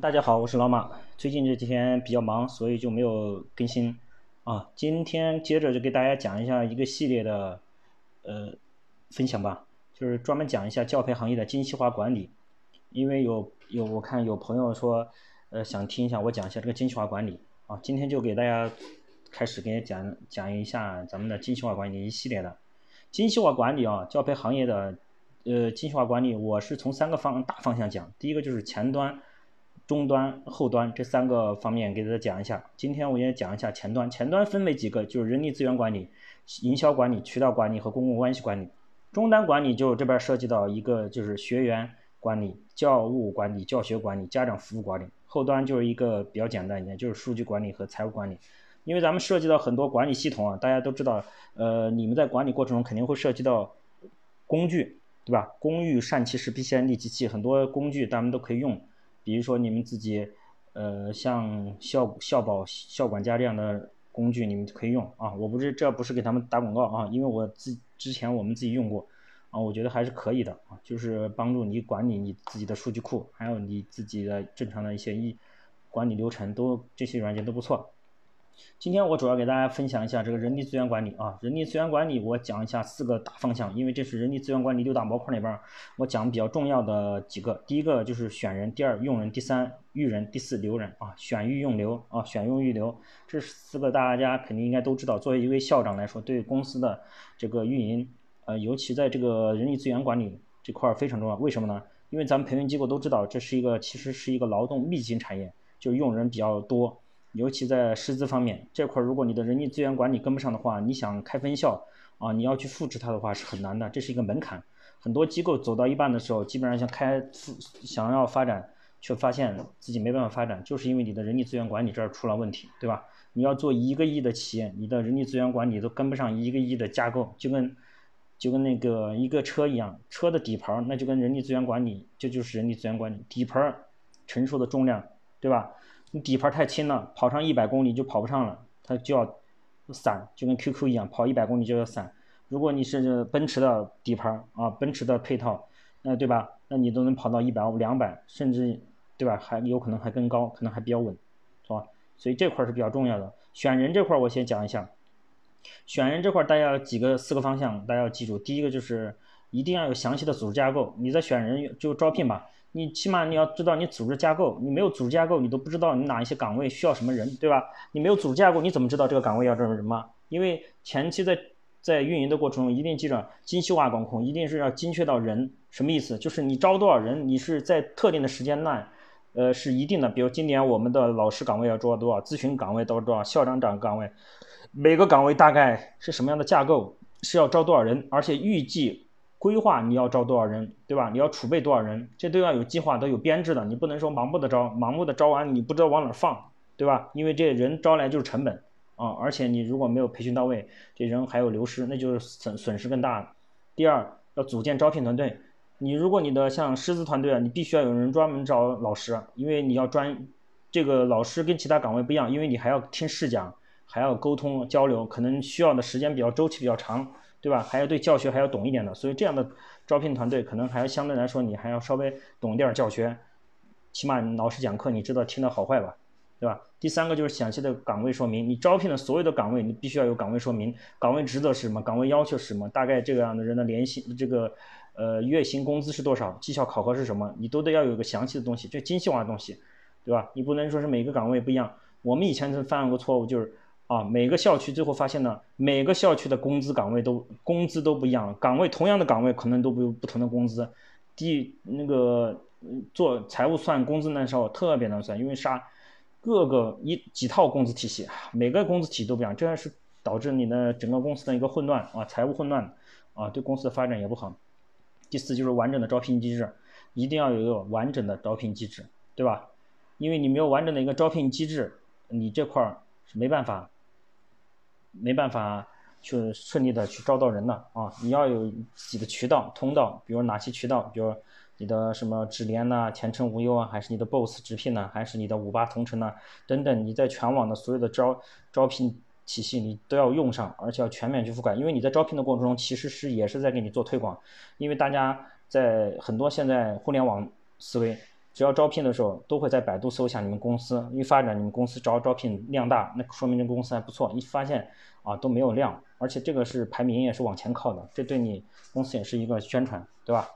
大家好，我是老马。最近这几天比较忙，所以就没有更新啊。今天接着就给大家讲一下一个系列的呃分享吧，就是专门讲一下教培行业的精细化管理。因为有有我看有朋友说呃想听一下我讲一下这个精细化管理啊，今天就给大家开始给讲讲一下咱们的精细化管理一系列的精细化管理啊，教培行业的呃精细化管理，我是从三个方大方向讲，第一个就是前端。终端、后端这三个方面给大家讲一下。今天我也讲一下前端。前端分为几个，就是人力资源管理、营销管理、渠道管理和公共关系管理。终端管理就这边涉及到一个就是学员管理、教务管理、教学管理、家长服务管理。后端就是一个比较简单一点，就是数据管理和财务管理。因为咱们涉及到很多管理系统啊，大家都知道，呃，你们在管理过程中肯定会涉及到工具，对吧？工欲善其事，必先利其器，很多工具咱们都可以用。比如说你们自己，呃，像校校保、校管家这样的工具，你们可以用啊。我不是这不是给他们打广告啊，因为我自之前我们自己用过，啊，我觉得还是可以的啊，就是帮助你管理你自己的数据库，还有你自己的正常的一些一管理流程，都这些软件都不错。今天我主要给大家分享一下这个人力资源管理啊，人力资源管理我讲一下四个大方向，因为这是人力资源管理六大模块里边我讲比较重要的几个。第一个就是选人，第二用人，第三育人，第四留人啊，选育用留啊，选用育留，这四个大家肯定应该都知道。作为一位校长来说，对公司的这个运营，呃，尤其在这个人力资源管理这块非常重要。为什么呢？因为咱们培训机构都知道，这是一个其实是一个劳动密集型产业，就是用人比较多。尤其在师资方面这块，如果你的人力资源管理跟不上的话，你想开分校啊，你要去复制它的话是很难的，这是一个门槛。很多机构走到一半的时候，基本上想开想要发展，却发现自己没办法发展，就是因为你的人力资源管理这儿出了问题，对吧？你要做一个亿的企业，你的人力资源管理都跟不上一个亿的架构，就跟就跟那个一个车一样，车的底盘儿那就跟人力资源管理，这就是人力资源管理底盘儿承受的重量，对吧？你底盘太轻了，跑上一百公里就跑不上了，它就要散，就跟 QQ 一样，跑一百公里就要散。如果你是奔驰的底盘啊，奔驰的配套，那对吧？那你都能跑到一百五、两百，甚至对吧？还有可能还更高，可能还比较稳，是吧？所以这块是比较重要的。选人这块我先讲一下，选人这块大家几个四个方向大家要记住，第一个就是一定要有详细的组织架构，你在选人就招聘吧。你起码你要知道你组织架构，你没有组织架构，你都不知道你哪一些岗位需要什么人，对吧？你没有组织架构，你怎么知道这个岗位要招人吗？因为前期在在运营的过程中，一定记着精细化管控，一定是要精确到人。什么意思？就是你招多少人，你是在特定的时间段，呃，是一定的。比如今年我们的老师岗位要招多少，咨询岗位都是多少，校长长岗位，每个岗位大概是什么样的架构，是要招多少人，而且预计。规划你要招多少人，对吧？你要储备多少人，这都要有计划，都有编制的。你不能说盲目的招，盲目的招完你不知道往哪放，对吧？因为这人招来就是成本啊，而且你如果没有培训到位，这人还有流失，那就是损损失更大。第二，要组建招聘团队。你如果你的像师资团队啊，你必须要有人专门招老师，因为你要专这个老师跟其他岗位不一样，因为你还要听试讲，还要沟通交流，可能需要的时间比较周期比较长。对吧？还要对教学还要懂一点的，所以这样的招聘团队可能还要相对来说你还要稍微懂点教学，起码老师讲课你知道听的好坏吧，对吧？第三个就是详细的岗位说明，你招聘的所有的岗位你必须要有岗位说明，岗位职责是什么，岗位要求是什么，大概这个样的人的年薪这个呃月薪工资是多少，绩效考核是什么，你都得要有个详细的东西，这精细化的东西，对吧？你不能说是每个岗位不一样，我们以前曾犯过错误就是。啊，每个校区最后发现呢，每个校区的工资岗位都工资都不一样，岗位同样的岗位可能都不不同的工资。第那个做财务算工资那时候特别难算，因为啥？各个一几套工资体系，每个工资体系都不一样，这样是导致你的整个公司的一个混乱啊，财务混乱啊，对公司的发展也不好。第四就是完整的招聘机制，一定要有一个完整的招聘机制，对吧？因为你没有完整的一个招聘机制，你这块儿是没办法。没办法去顺利的去招到人的啊！你要有几个渠道通道，比如哪些渠道，比如你的什么智联呐、前程无忧啊，还是你的 BOSS 直聘呢，还是你的五八同城呐？等等，你在全网的所有的招招聘体系你都要用上，而且要全面去覆盖，因为你在招聘的过程中其实是也是在给你做推广，因为大家在很多现在互联网思维只要招聘的时候都会在百度搜一下你们公司，一发展你们公司招招聘量大，那说明这公司还不错。一发现啊都没有量，而且这个是排名也是往前靠的，这对你公司也是一个宣传，对吧？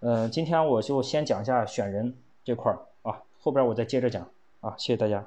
呃，今天我就先讲一下选人这块儿啊，后边我再接着讲啊，谢谢大家。